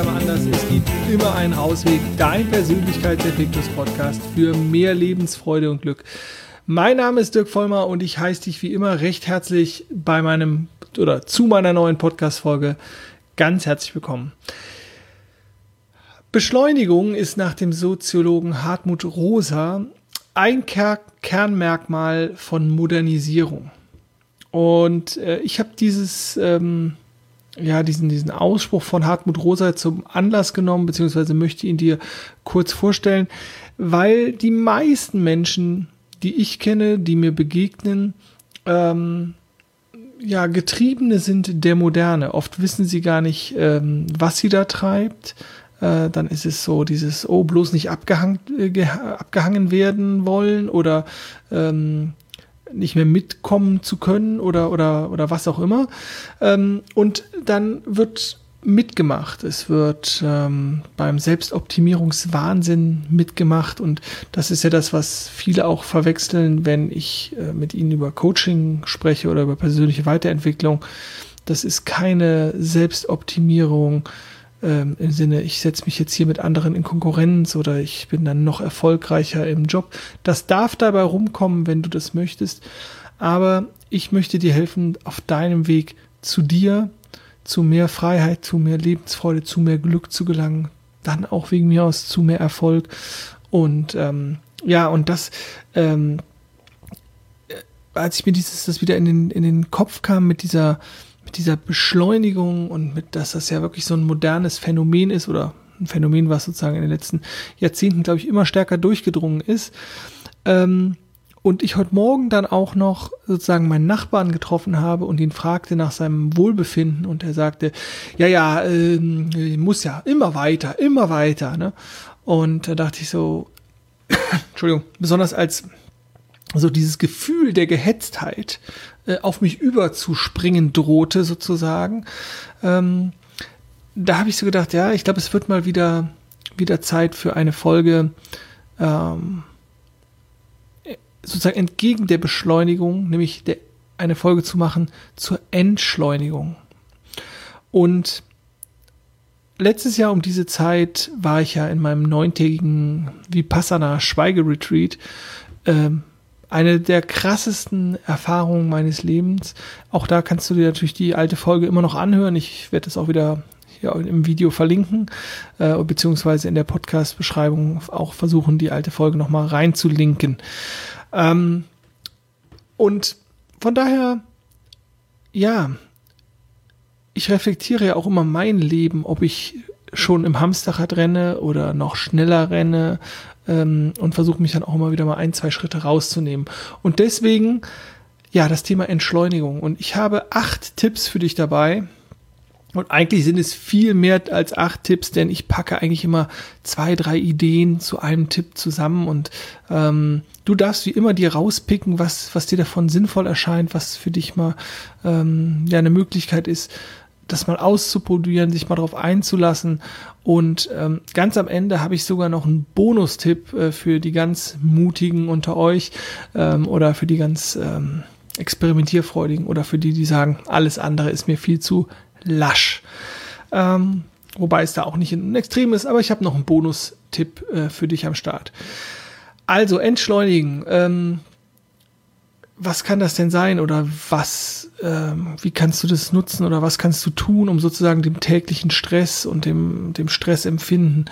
mal anders, es gibt immer einen Ausweg. Dein Persönlichkeitsentwicklungspodcast für mehr Lebensfreude und Glück. Mein Name ist Dirk Vollmer und ich heiße dich wie immer recht herzlich bei meinem oder zu meiner neuen Podcast-Folge ganz herzlich willkommen. Beschleunigung ist nach dem Soziologen Hartmut Rosa ein Ker Kernmerkmal von Modernisierung. Und äh, ich habe dieses ähm, ja, diesen, diesen Ausspruch von Hartmut Rosa zum Anlass genommen, beziehungsweise möchte ihn dir kurz vorstellen, weil die meisten Menschen, die ich kenne, die mir begegnen, ähm, ja, Getriebene sind der Moderne. Oft wissen sie gar nicht, ähm, was sie da treibt. Äh, dann ist es so dieses, oh, bloß nicht abgehangen, äh, abgehangen werden wollen oder ähm, nicht mehr mitkommen zu können oder, oder, oder was auch immer. Ähm, und dann wird mitgemacht. Es wird ähm, beim Selbstoptimierungswahnsinn mitgemacht und das ist ja das, was viele auch verwechseln, wenn ich äh, mit ihnen über Coaching spreche oder über persönliche Weiterentwicklung. Das ist keine Selbstoptimierung ähm, im Sinne, ich setze mich jetzt hier mit anderen in Konkurrenz oder ich bin dann noch erfolgreicher im Job. Das darf dabei rumkommen, wenn du das möchtest. Aber ich möchte dir helfen, auf deinem Weg zu dir, zu mehr Freiheit, zu mehr Lebensfreude, zu mehr Glück zu gelangen. Dann auch wegen mir aus zu mehr Erfolg. Und ähm, ja, und das, ähm, äh, als ich mir dieses, das wieder in den, in den Kopf kam mit dieser, mit dieser Beschleunigung und mit, dass das ja wirklich so ein modernes Phänomen ist oder ein Phänomen, was sozusagen in den letzten Jahrzehnten, glaube ich, immer stärker durchgedrungen ist. Ähm, und ich heute Morgen dann auch noch sozusagen meinen Nachbarn getroffen habe und ihn fragte nach seinem Wohlbefinden und er sagte, ja, ja, äh, muss ja immer weiter, immer weiter. Ne? Und da dachte ich so, Entschuldigung, besonders als so dieses Gefühl der Gehetztheit äh, auf mich überzuspringen drohte, sozusagen. Ähm, da habe ich so gedacht, ja, ich glaube, es wird mal wieder, wieder Zeit für eine Folge, ähm, sozusagen entgegen der Beschleunigung, nämlich der, eine Folge zu machen zur Entschleunigung. Und letztes Jahr um diese Zeit war ich ja in meinem neuntägigen Vipassana Schweigeretreat. Ähm, eine der krassesten Erfahrungen meines Lebens. Auch da kannst du dir natürlich die alte Folge immer noch anhören. Ich werde das auch wieder hier im Video verlinken, äh, beziehungsweise in der Podcast-Beschreibung auch versuchen, die alte Folge nochmal reinzulinken. Ähm, und von daher, ja, ich reflektiere ja auch immer mein Leben, ob ich schon im Hamsterrad renne oder noch schneller renne ähm, und versuche mich dann auch immer wieder mal ein, zwei Schritte rauszunehmen. Und deswegen, ja, das Thema Entschleunigung. Und ich habe acht Tipps für dich dabei. Und eigentlich sind es viel mehr als acht Tipps, denn ich packe eigentlich immer zwei, drei Ideen zu einem Tipp zusammen und ähm, du darfst wie immer dir rauspicken, was, was dir davon sinnvoll erscheint, was für dich mal ähm, ja eine Möglichkeit ist, das mal auszuprobieren, sich mal darauf einzulassen. Und ähm, ganz am Ende habe ich sogar noch einen Bonustipp äh, für die ganz Mutigen unter euch ähm, oder für die ganz ähm, Experimentierfreudigen oder für die, die sagen, alles andere ist mir viel zu lasch. Ähm, wobei es da auch nicht ein Extrem ist, aber ich habe noch einen Bonustipp äh, für dich am Start. Also entschleunigen. Ähm, was kann das denn sein oder was, ähm, wie kannst du das nutzen oder was kannst du tun, um sozusagen dem täglichen Stress und dem, dem Stressempfinden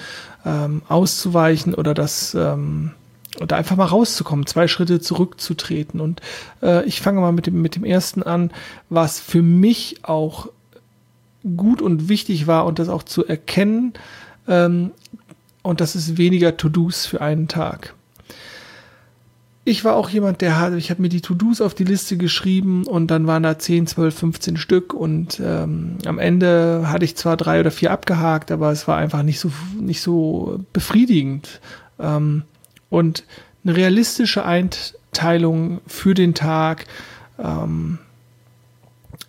ähm, auszuweichen oder das ähm, oder einfach mal rauszukommen, zwei Schritte zurückzutreten. Und äh, ich fange mal mit dem, mit dem ersten an, was für mich auch gut und wichtig war und das auch zu erkennen. Ähm, und das ist weniger To-Dos für einen Tag ich war auch jemand, der hat, ich habe mir die To-Dos auf die Liste geschrieben und dann waren da 10, 12, 15 Stück und ähm, am Ende hatte ich zwar drei oder vier abgehakt, aber es war einfach nicht so, nicht so befriedigend. Ähm, und eine realistische Einteilung für den Tag ähm,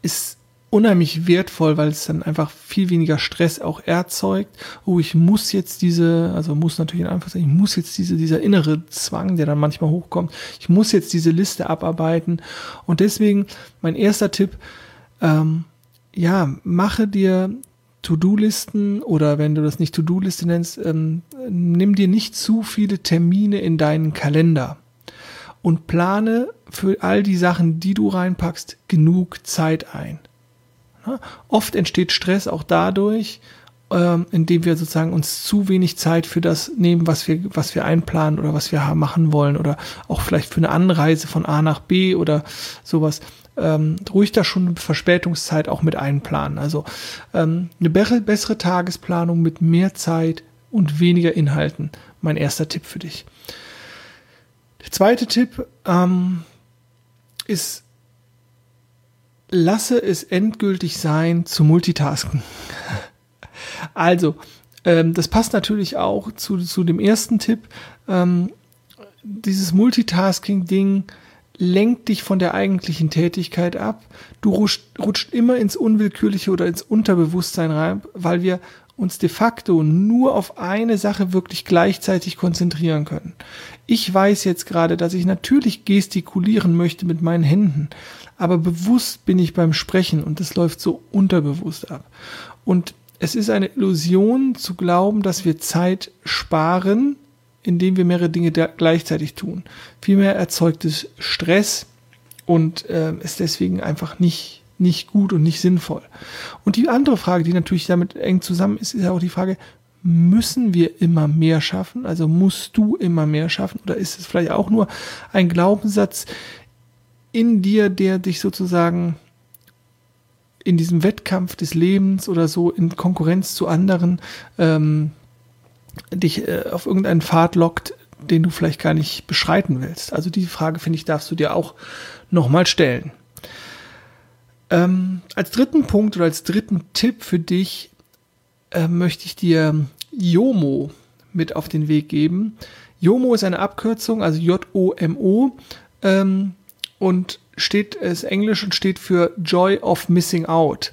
ist unheimlich wertvoll, weil es dann einfach viel weniger Stress auch erzeugt. Oh, ich muss jetzt diese, also muss natürlich in Anführungszeichen, ich muss jetzt diese, dieser innere Zwang, der dann manchmal hochkommt, ich muss jetzt diese Liste abarbeiten. Und deswegen mein erster Tipp, ähm, ja, mache dir To-Do-Listen oder wenn du das nicht To-Do-Liste nennst, ähm, nimm dir nicht zu viele Termine in deinen Kalender und plane für all die Sachen, die du reinpackst, genug Zeit ein. Ja, oft entsteht Stress auch dadurch, ähm, indem wir sozusagen uns zu wenig Zeit für das nehmen, was wir, was wir einplanen oder was wir machen wollen oder auch vielleicht für eine Anreise von A nach B oder sowas. Ähm, ruhig da schon eine Verspätungszeit auch mit einplanen. Also ähm, eine be bessere Tagesplanung mit mehr Zeit und weniger Inhalten. Mein erster Tipp für dich. Der zweite Tipp ähm, ist, lasse es endgültig sein zu multitasken. Also, ähm, das passt natürlich auch zu, zu dem ersten Tipp. Ähm, dieses Multitasking-Ding lenkt dich von der eigentlichen Tätigkeit ab. Du rutscht, rutscht immer ins Unwillkürliche oder ins Unterbewusstsein rein, weil wir uns de facto nur auf eine Sache wirklich gleichzeitig konzentrieren können. Ich weiß jetzt gerade, dass ich natürlich gestikulieren möchte mit meinen Händen, aber bewusst bin ich beim Sprechen und das läuft so unterbewusst ab. Und es ist eine Illusion zu glauben, dass wir Zeit sparen, indem wir mehrere Dinge gleichzeitig tun. Vielmehr erzeugt es Stress und äh, ist deswegen einfach nicht, nicht gut und nicht sinnvoll. Und die andere Frage, die natürlich damit eng zusammen ist, ist ja auch die Frage, müssen wir immer mehr schaffen? Also musst du immer mehr schaffen? Oder ist es vielleicht auch nur ein Glaubenssatz in dir, der dich sozusagen in diesem Wettkampf des Lebens oder so in Konkurrenz zu anderen ähm, dich äh, auf irgendeinen Pfad lockt, den du vielleicht gar nicht beschreiten willst. Also die Frage, finde ich, darfst du dir auch nochmal stellen. Ähm, als dritten Punkt oder als dritten Tipp für dich äh, möchte ich dir YOMO mit auf den Weg geben. YOMO ist eine Abkürzung, also J-O-M-O. Ähm, und steht, ist Englisch und steht für Joy of Missing Out.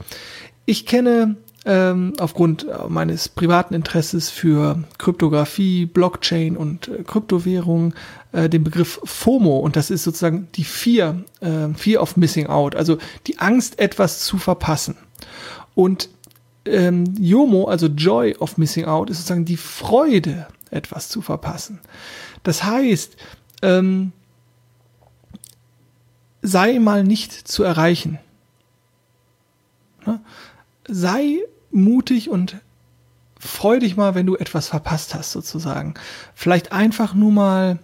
Ich kenne ähm, aufgrund meines privaten Interesses für Kryptographie, Blockchain und äh, Kryptowährungen äh, den Begriff FOMO und das ist sozusagen die Fear, äh, Fear of Missing Out, also die Angst, etwas zu verpassen. Und ähm, YOMO, also Joy of Missing Out, ist sozusagen die Freude, etwas zu verpassen. Das heißt, ähm, sei mal nicht zu erreichen. Ne? Sei mutig und freu dich mal, wenn du etwas verpasst hast, sozusagen. Vielleicht einfach nur mal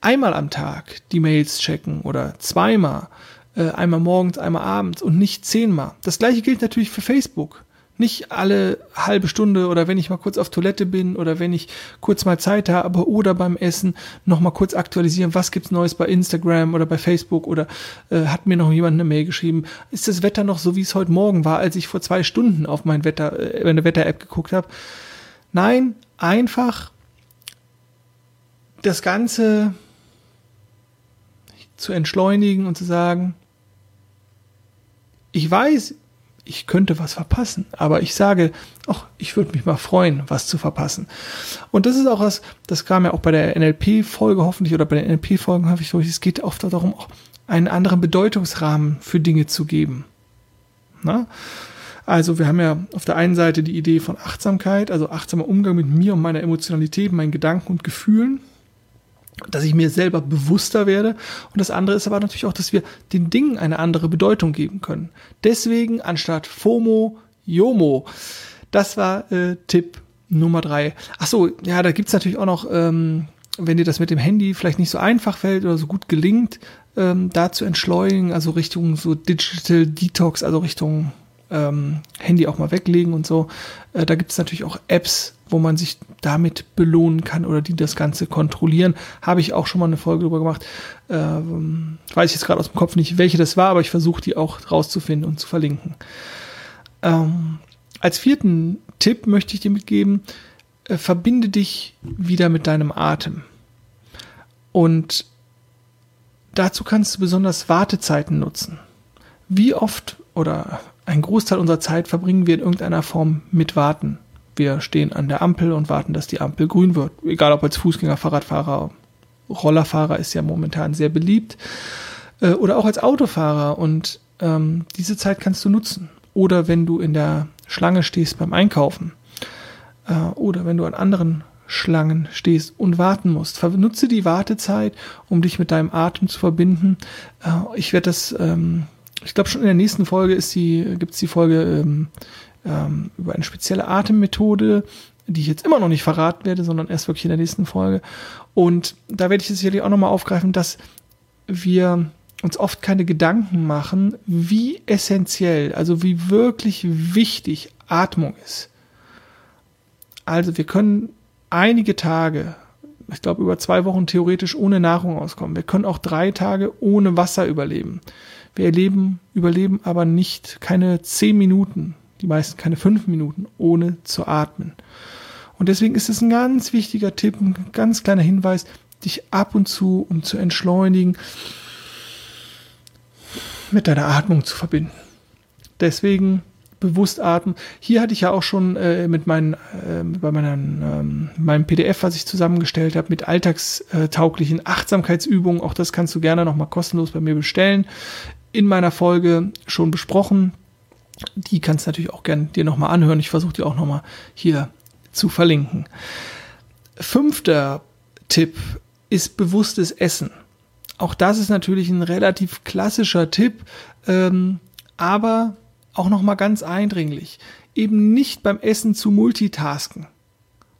einmal am Tag die Mails checken oder zweimal, äh, einmal morgens, einmal abends und nicht zehnmal. Das gleiche gilt natürlich für Facebook. Nicht alle halbe Stunde oder wenn ich mal kurz auf Toilette bin oder wenn ich kurz mal Zeit habe oder beim Essen noch mal kurz aktualisieren, was gibt's Neues bei Instagram oder bei Facebook oder äh, hat mir noch jemand eine Mail geschrieben, ist das Wetter noch so, wie es heute Morgen war, als ich vor zwei Stunden auf mein Wetter, äh, meine Wetter-App geguckt habe. Nein, einfach das Ganze zu entschleunigen und zu sagen, ich weiß, ich könnte was verpassen. Aber ich sage, ach, ich würde mich mal freuen, was zu verpassen. Und das ist auch was, das kam ja auch bei der NLP-Folge hoffentlich oder bei den NLP-Folgen ich so, es geht oft darum, auch einen anderen Bedeutungsrahmen für Dinge zu geben. Na? Also wir haben ja auf der einen Seite die Idee von Achtsamkeit, also achtsamer Umgang mit mir und meiner Emotionalität, meinen Gedanken und Gefühlen dass ich mir selber bewusster werde. Und das andere ist aber natürlich auch, dass wir den Dingen eine andere Bedeutung geben können. Deswegen anstatt FOMO, YOMO. Das war äh, Tipp Nummer drei. Ach so, ja, da gibt's natürlich auch noch, ähm, wenn dir das mit dem Handy vielleicht nicht so einfach fällt oder so gut gelingt, ähm, da zu entschleunigen, also Richtung so Digital Detox, also Richtung ähm, Handy auch mal weglegen und so. Äh, da gibt es natürlich auch Apps, wo man sich damit belohnen kann oder die das Ganze kontrollieren. Habe ich auch schon mal eine Folge drüber gemacht. Ähm, weiß ich jetzt gerade aus dem Kopf nicht, welche das war, aber ich versuche die auch rauszufinden und zu verlinken. Ähm, als vierten Tipp möchte ich dir mitgeben, äh, verbinde dich wieder mit deinem Atem. Und dazu kannst du besonders Wartezeiten nutzen. Wie oft oder ein Großteil unserer Zeit verbringen wir in irgendeiner Form mit Warten. Wir stehen an der Ampel und warten, dass die Ampel grün wird. Egal ob als Fußgänger, Fahrradfahrer, Rollerfahrer ist ja momentan sehr beliebt. Äh, oder auch als Autofahrer. Und ähm, diese Zeit kannst du nutzen. Oder wenn du in der Schlange stehst beim Einkaufen äh, oder wenn du an anderen Schlangen stehst und warten musst. Nutze die Wartezeit, um dich mit deinem Atem zu verbinden. Äh, ich werde das, ähm, ich glaube schon in der nächsten Folge gibt es die Folge ähm, ähm, über eine spezielle Atemmethode, die ich jetzt immer noch nicht verraten werde, sondern erst wirklich in der nächsten Folge. Und da werde ich es sicherlich auch nochmal aufgreifen, dass wir uns oft keine Gedanken machen, wie essentiell, also wie wirklich wichtig Atmung ist. Also wir können einige Tage, ich glaube über zwei Wochen theoretisch ohne Nahrung auskommen. Wir können auch drei Tage ohne Wasser überleben. Wir erleben, überleben aber nicht keine zehn Minuten, die meisten keine fünf Minuten, ohne zu atmen. Und deswegen ist es ein ganz wichtiger Tipp, ein ganz kleiner Hinweis, dich ab und zu, um zu entschleunigen, mit deiner Atmung zu verbinden. Deswegen bewusst atmen. Hier hatte ich ja auch schon äh, mit meinen, äh, bei meinen, ähm, meinem PDF, was ich zusammengestellt habe, mit alltagstauglichen Achtsamkeitsübungen. Auch das kannst du gerne nochmal kostenlos bei mir bestellen. In meiner Folge schon besprochen. Die kannst du natürlich auch gerne dir nochmal anhören. Ich versuche die auch nochmal hier zu verlinken. Fünfter Tipp ist bewusstes Essen. Auch das ist natürlich ein relativ klassischer Tipp, ähm, aber auch noch mal ganz eindringlich, eben nicht beim Essen zu multitasken.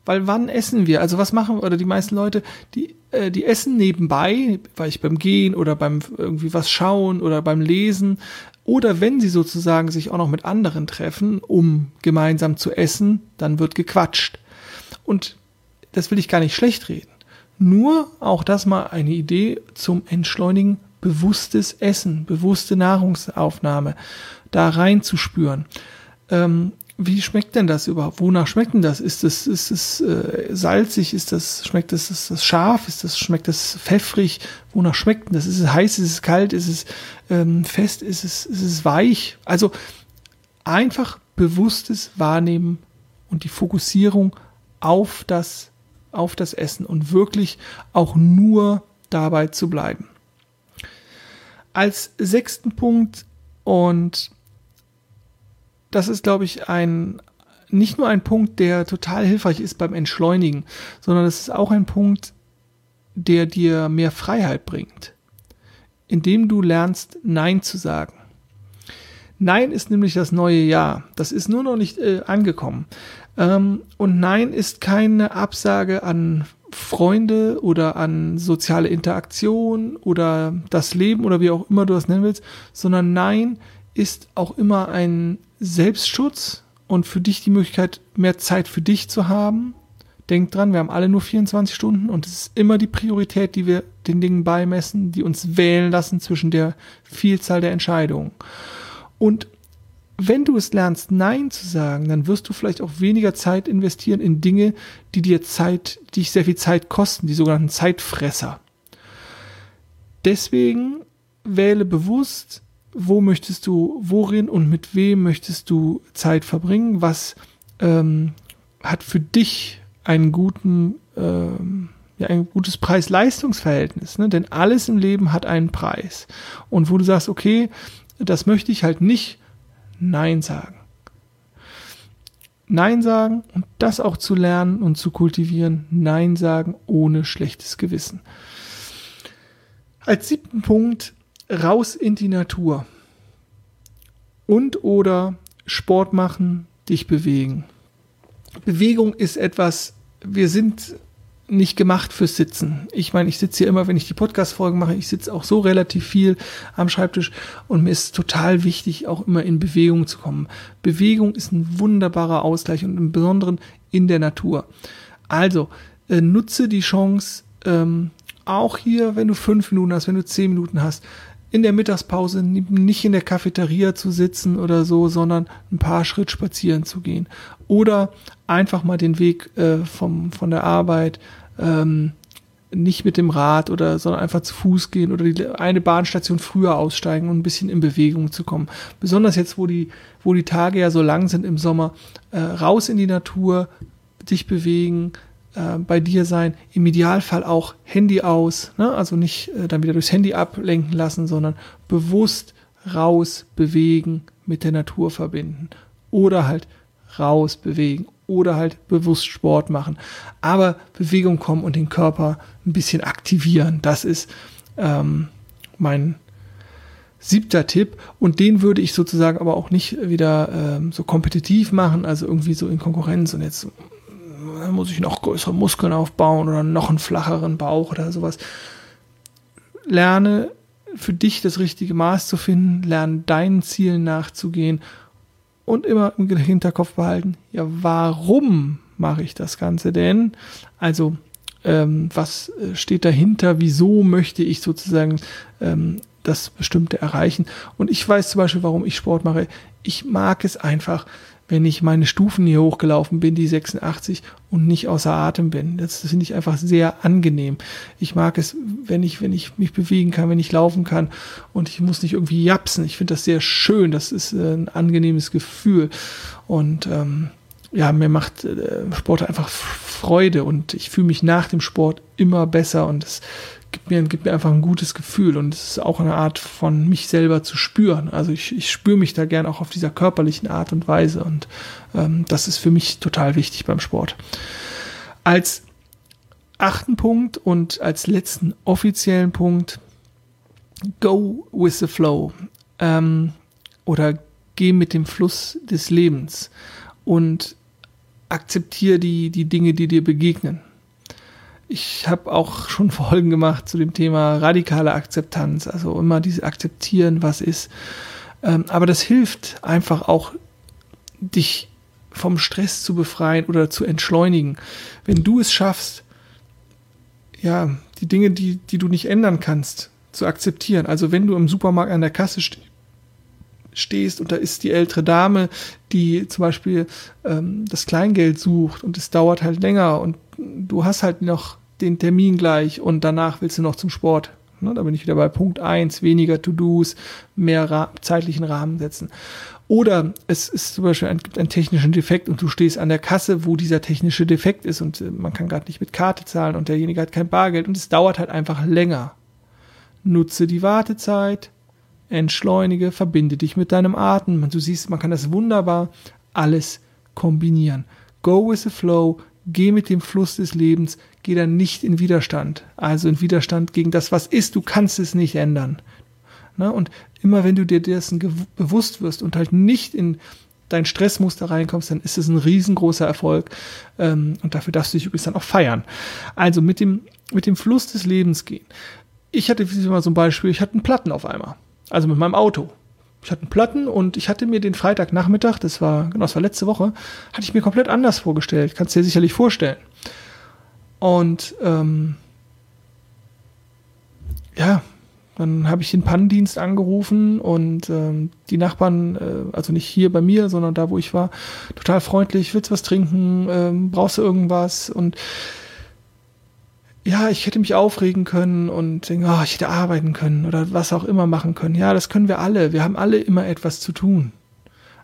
Weil wann essen wir? Also was machen oder die meisten Leute, die äh, die essen nebenbei, weil ich beim Gehen oder beim irgendwie was schauen oder beim Lesen oder wenn sie sozusagen sich auch noch mit anderen treffen, um gemeinsam zu essen, dann wird gequatscht. Und das will ich gar nicht schlecht reden. Nur auch das mal eine Idee zum Entschleunigen bewusstes Essen, bewusste Nahrungsaufnahme da reinzuspüren. Ähm, wie schmeckt denn das überhaupt? Wonach schmeckt denn das? Ist es ist es äh, salzig? Ist das schmeckt das ist das scharf? Ist das schmeckt das pfeffrig? Wonach schmeckt denn das? Ist es heiß? Ist es kalt? Ist es ähm, fest? Ist es ist es weich? Also einfach bewusstes Wahrnehmen und die Fokussierung auf das auf das Essen und wirklich auch nur dabei zu bleiben. Als sechsten Punkt und das ist, glaube ich, ein, nicht nur ein Punkt, der total hilfreich ist beim Entschleunigen, sondern es ist auch ein Punkt, der dir mehr Freiheit bringt, indem du lernst, Nein zu sagen. Nein ist nämlich das neue Ja. Das ist nur noch nicht äh, angekommen. Ähm, und Nein ist keine Absage an Freunde oder an soziale Interaktion oder das Leben oder wie auch immer du das nennen willst, sondern Nein ist auch immer ein Selbstschutz und für dich die Möglichkeit, mehr Zeit für dich zu haben. Denk dran, wir haben alle nur 24 Stunden und es ist immer die Priorität, die wir den Dingen beimessen, die uns wählen lassen zwischen der Vielzahl der Entscheidungen. Und wenn du es lernst, Nein zu sagen, dann wirst du vielleicht auch weniger Zeit investieren in Dinge, die dir Zeit, die dich sehr viel Zeit kosten, die sogenannten Zeitfresser. Deswegen wähle bewusst wo möchtest du, worin und mit wem möchtest du Zeit verbringen, was ähm, hat für dich einen guten, ähm, ja, ein gutes Preis-Leistungs-Verhältnis, ne? denn alles im Leben hat einen Preis. Und wo du sagst, okay, das möchte ich halt nicht Nein sagen. Nein sagen und das auch zu lernen und zu kultivieren, Nein sagen ohne schlechtes Gewissen. Als siebten Punkt raus in die Natur. Und oder Sport machen, dich bewegen. Bewegung ist etwas, wir sind nicht gemacht fürs Sitzen. Ich meine, ich sitze hier immer, wenn ich die Podcast-Folgen mache, ich sitze auch so relativ viel am Schreibtisch und mir ist total wichtig, auch immer in Bewegung zu kommen. Bewegung ist ein wunderbarer Ausgleich und im Besonderen in der Natur. Also, äh, nutze die Chance, ähm, auch hier, wenn du fünf Minuten hast, wenn du zehn Minuten hast, in der Mittagspause nicht in der Cafeteria zu sitzen oder so, sondern ein paar Schritt spazieren zu gehen. Oder einfach mal den Weg äh, vom, von der Arbeit ähm, nicht mit dem Rad oder sondern einfach zu Fuß gehen oder die, eine Bahnstation früher aussteigen und ein bisschen in Bewegung zu kommen. Besonders jetzt, wo die, wo die Tage ja so lang sind im Sommer, äh, raus in die Natur, dich bewegen, äh, bei dir sein. Im Idealfall auch Handy aus, ne? also nicht äh, dann wieder durchs Handy ablenken lassen, sondern bewusst raus bewegen, mit der Natur verbinden oder halt raus bewegen oder halt bewusst Sport machen. Aber Bewegung kommen und den Körper ein bisschen aktivieren, das ist ähm, mein siebter Tipp. Und den würde ich sozusagen aber auch nicht wieder ähm, so kompetitiv machen, also irgendwie so in Konkurrenz und jetzt muss ich noch größere Muskeln aufbauen oder noch einen flacheren Bauch oder sowas. Lerne für dich das richtige Maß zu finden, lerne deinen Zielen nachzugehen und immer im Hinterkopf behalten, ja, warum mache ich das Ganze denn? Also, ähm, was äh, steht dahinter? Wieso möchte ich sozusagen ähm, das Bestimmte erreichen? Und ich weiß zum Beispiel, warum ich Sport mache. Ich mag es einfach, wenn ich meine Stufen hier hochgelaufen bin, die 86, und nicht außer Atem bin. Das, das finde ich einfach sehr angenehm. Ich mag es, wenn ich, wenn ich mich bewegen kann, wenn ich laufen kann und ich muss nicht irgendwie japsen. Ich finde das sehr schön. Das ist äh, ein angenehmes Gefühl. Und ähm, ja, mir macht äh, Sport einfach Freude und ich fühle mich nach dem Sport immer besser und es gibt mir, gibt mir einfach ein gutes Gefühl und es ist auch eine Art von mich selber zu spüren. Also ich, ich spüre mich da gern auch auf dieser körperlichen Art und Weise und ähm, das ist für mich total wichtig beim Sport. Als achten Punkt und als letzten offiziellen Punkt, go with the flow ähm, oder geh mit dem Fluss des Lebens und akzeptiere die, die Dinge, die dir begegnen ich habe auch schon Folgen gemacht zu dem Thema radikale Akzeptanz, also immer dieses Akzeptieren, was ist. Ähm, aber das hilft einfach auch, dich vom Stress zu befreien oder zu entschleunigen. Wenn du es schaffst, ja, die Dinge, die, die du nicht ändern kannst, zu akzeptieren. Also wenn du im Supermarkt an der Kasse stehst, stehst und da ist die ältere Dame, die zum Beispiel ähm, das Kleingeld sucht und es dauert halt länger und du hast halt noch den Termin gleich und danach willst du noch zum Sport. Ne, da bin ich wieder bei Punkt eins weniger To-Dos, mehr Ra zeitlichen Rahmen setzen. Oder es ist zum Beispiel ein, gibt einen technischen Defekt und du stehst an der Kasse, wo dieser technische Defekt ist und äh, man kann gerade nicht mit Karte zahlen und derjenige hat kein Bargeld und es dauert halt einfach länger. Nutze die Wartezeit, entschleunige, verbinde dich mit deinem Atem. Du siehst, man kann das wunderbar alles kombinieren. Go with the flow, geh mit dem Fluss des Lebens, geh dann nicht in Widerstand. Also in Widerstand gegen das, was ist, du kannst es nicht ändern. Ne? Und immer wenn du dir dessen bewusst wirst und halt nicht in dein Stressmuster reinkommst, dann ist es ein riesengroßer Erfolg. Ähm, und dafür darfst du dich übrigens dann auch feiern. Also mit dem, mit dem Fluss des Lebens gehen. Ich hatte wie mal so ein Beispiel, ich hatte einen Platten auf einmal. Also mit meinem Auto. Ich hatte einen Platten und ich hatte mir den Freitagnachmittag, das war, genau, das war letzte Woche, hatte ich mir komplett anders vorgestellt. Kannst dir sicherlich vorstellen. Und ähm, ja, dann habe ich den Pannendienst angerufen und ähm, die Nachbarn, äh, also nicht hier bei mir, sondern da, wo ich war, total freundlich, willst du was trinken, ähm, brauchst du irgendwas? Und ja, ich hätte mich aufregen können und denken, oh, ich hätte arbeiten können oder was auch immer machen können. Ja, das können wir alle. Wir haben alle immer etwas zu tun.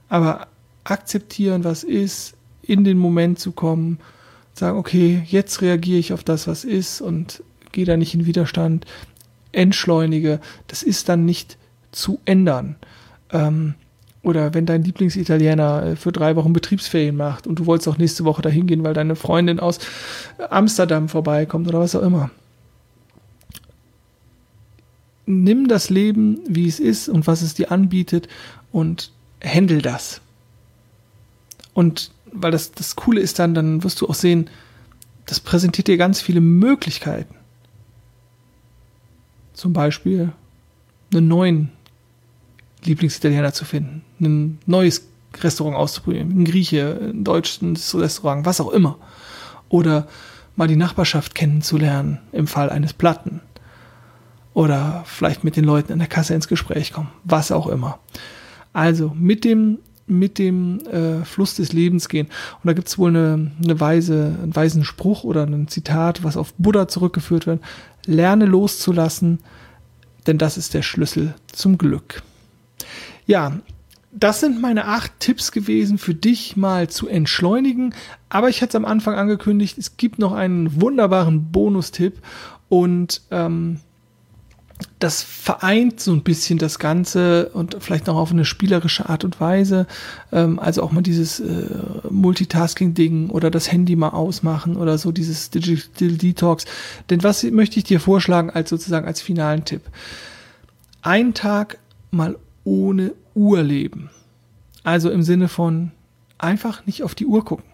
Aber akzeptieren, was ist, in den Moment zu kommen, sagen, okay, jetzt reagiere ich auf das, was ist und gehe da nicht in Widerstand, entschleunige, das ist dann nicht zu ändern. Ähm, oder wenn dein Lieblingsitaliener äh, für drei Wochen Betriebsferien macht und du wolltest auch nächste Woche dahin gehen, weil deine Freundin aus Amsterdam vorbeikommt oder was auch immer. Nimm das Leben, wie es ist und was es dir anbietet und handle das. Und weil das, das Coole ist dann, dann wirst du auch sehen, das präsentiert dir ganz viele Möglichkeiten. Zum Beispiel einen neuen Lieblingsitaliener zu finden, ein neues Restaurant auszuprobieren, ein Grieche, ein deutsches Restaurant, was auch immer. Oder mal die Nachbarschaft kennenzulernen im Fall eines Platten. Oder vielleicht mit den Leuten in der Kasse ins Gespräch kommen, was auch immer. Also mit dem, mit dem äh, Fluss des Lebens gehen. Und da gibt es wohl eine, eine weise, einen weisen Spruch oder ein Zitat, was auf Buddha zurückgeführt wird. Lerne loszulassen, denn das ist der Schlüssel zum Glück. Ja, das sind meine acht Tipps gewesen für dich mal zu entschleunigen. Aber ich hatte es am Anfang angekündigt, es gibt noch einen wunderbaren Bonustipp und ähm, das vereint so ein bisschen das Ganze und vielleicht noch auf eine spielerische Art und Weise. Ähm, also auch mal dieses äh, Multitasking-Ding oder das Handy mal ausmachen oder so dieses Digital Detox. Denn was möchte ich dir vorschlagen als sozusagen als finalen Tipp? Ein Tag mal ohne Uhr leben. Also im Sinne von einfach nicht auf die Uhr gucken.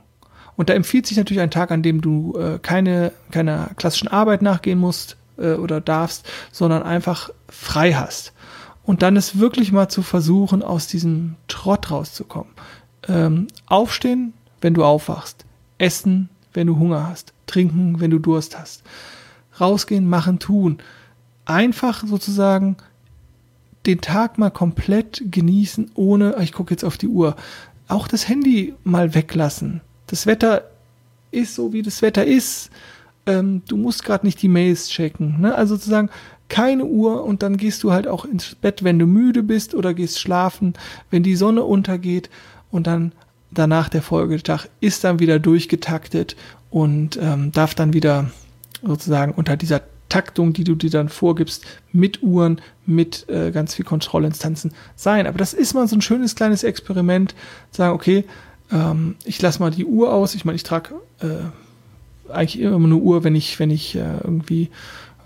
Und da empfiehlt sich natürlich ein Tag, an dem du äh, keine, keiner klassischen Arbeit nachgehen musst, äh, oder darfst, sondern einfach frei hast. Und dann ist wirklich mal zu versuchen, aus diesem Trott rauszukommen. Ähm, aufstehen, wenn du aufwachst. Essen, wenn du Hunger hast. Trinken, wenn du Durst hast. Rausgehen, machen, tun. Einfach sozusagen den Tag mal komplett genießen, ohne, ich gucke jetzt auf die Uhr. Auch das Handy mal weglassen. Das Wetter ist so, wie das Wetter ist ähm, du musst gerade nicht die Mails checken. Ne? Also sozusagen keine Uhr und dann gehst du halt auch ins Bett, wenn du müde bist oder gehst schlafen, wenn die Sonne untergeht und dann danach der Folgetag ist dann wieder durchgetaktet und ähm, darf dann wieder sozusagen unter dieser Taktung, die du dir dann vorgibst, mit Uhren, mit äh, ganz viel Kontrollinstanzen sein. Aber das ist mal so ein schönes kleines Experiment, sagen, okay, ähm, ich lasse mal die Uhr aus. Ich meine, ich trage äh, eigentlich immer eine Uhr, wenn ich, wenn ich äh, irgendwie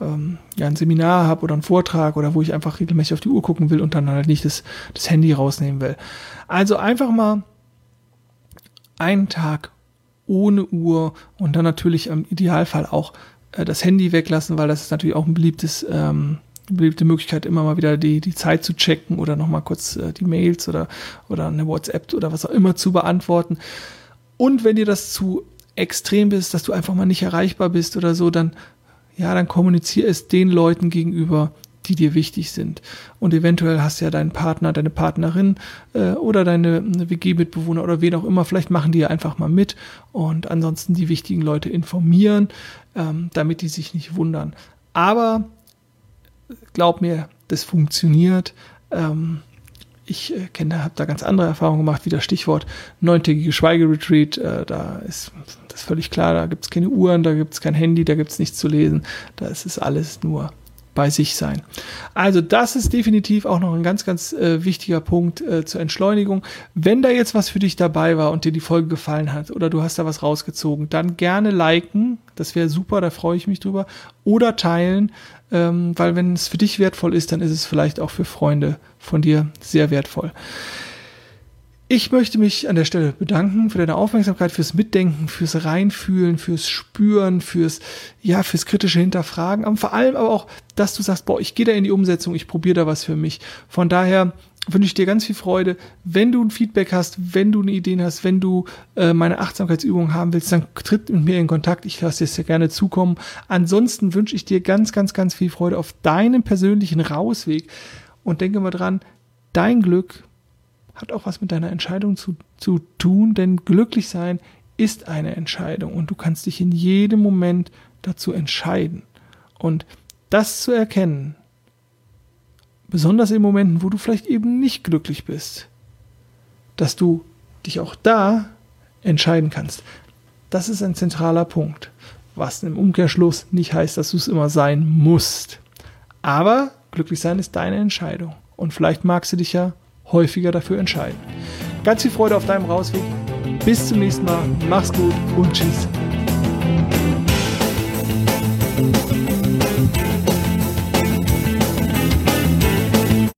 ähm, ja, ein Seminar habe oder einen Vortrag oder wo ich einfach regelmäßig auf die Uhr gucken will und dann halt nicht das, das Handy rausnehmen will. Also einfach mal einen Tag ohne Uhr und dann natürlich im Idealfall auch äh, das Handy weglassen, weil das ist natürlich auch ein beliebtes, ähm, beliebte Möglichkeit, immer mal wieder die, die Zeit zu checken oder nochmal kurz äh, die Mails oder, oder eine WhatsApp oder was auch immer zu beantworten. Und wenn dir das zu extrem bist, dass du einfach mal nicht erreichbar bist oder so, dann, ja, dann kommuniziere es den Leuten gegenüber, die dir wichtig sind. Und eventuell hast du ja deinen Partner, deine Partnerin äh, oder deine WG-Mitbewohner oder wen auch immer, vielleicht machen die ja einfach mal mit und ansonsten die wichtigen Leute informieren, ähm, damit die sich nicht wundern. Aber glaub mir, das funktioniert. Ähm, ich äh, kenne, habe da ganz andere Erfahrungen gemacht, wie das Stichwort neuntägige Schweigeretreat. Äh, da ist das völlig klar, da gibt es keine Uhren, da gibt es kein Handy, da gibt es nichts zu lesen. Da ist es alles nur bei sich sein. Also das ist definitiv auch noch ein ganz, ganz äh, wichtiger Punkt äh, zur Entschleunigung. Wenn da jetzt was für dich dabei war und dir die Folge gefallen hat oder du hast da was rausgezogen, dann gerne liken, das wäre super, da freue ich mich drüber, oder teilen, ähm, weil wenn es für dich wertvoll ist, dann ist es vielleicht auch für Freunde von dir sehr wertvoll. Ich möchte mich an der Stelle bedanken für deine Aufmerksamkeit, fürs Mitdenken, fürs Reinfühlen, fürs Spüren, fürs, ja, fürs kritische Hinterfragen, aber vor allem aber auch, dass du sagst, boah, ich gehe da in die Umsetzung, ich probiere da was für mich. Von daher wünsche ich dir ganz viel Freude. Wenn du ein Feedback hast, wenn du eine Idee hast, wenn du äh, meine Achtsamkeitsübung haben willst, dann tritt mit mir in Kontakt. Ich lasse dir sehr gerne zukommen. Ansonsten wünsche ich dir ganz, ganz, ganz viel Freude auf deinem persönlichen Rausweg. Und denke mal dran, dein Glück hat auch was mit deiner Entscheidung zu, zu tun, denn glücklich sein ist eine Entscheidung und du kannst dich in jedem Moment dazu entscheiden. Und das zu erkennen, besonders in Momenten, wo du vielleicht eben nicht glücklich bist, dass du dich auch da entscheiden kannst. Das ist ein zentraler Punkt, was im Umkehrschluss nicht heißt, dass du es immer sein musst. Aber glücklich sein ist deine Entscheidung. Und vielleicht magst du dich ja häufiger dafür entscheiden. Ganz viel Freude auf deinem Rausweg. Bis zum nächsten Mal. Mach's gut und tschüss.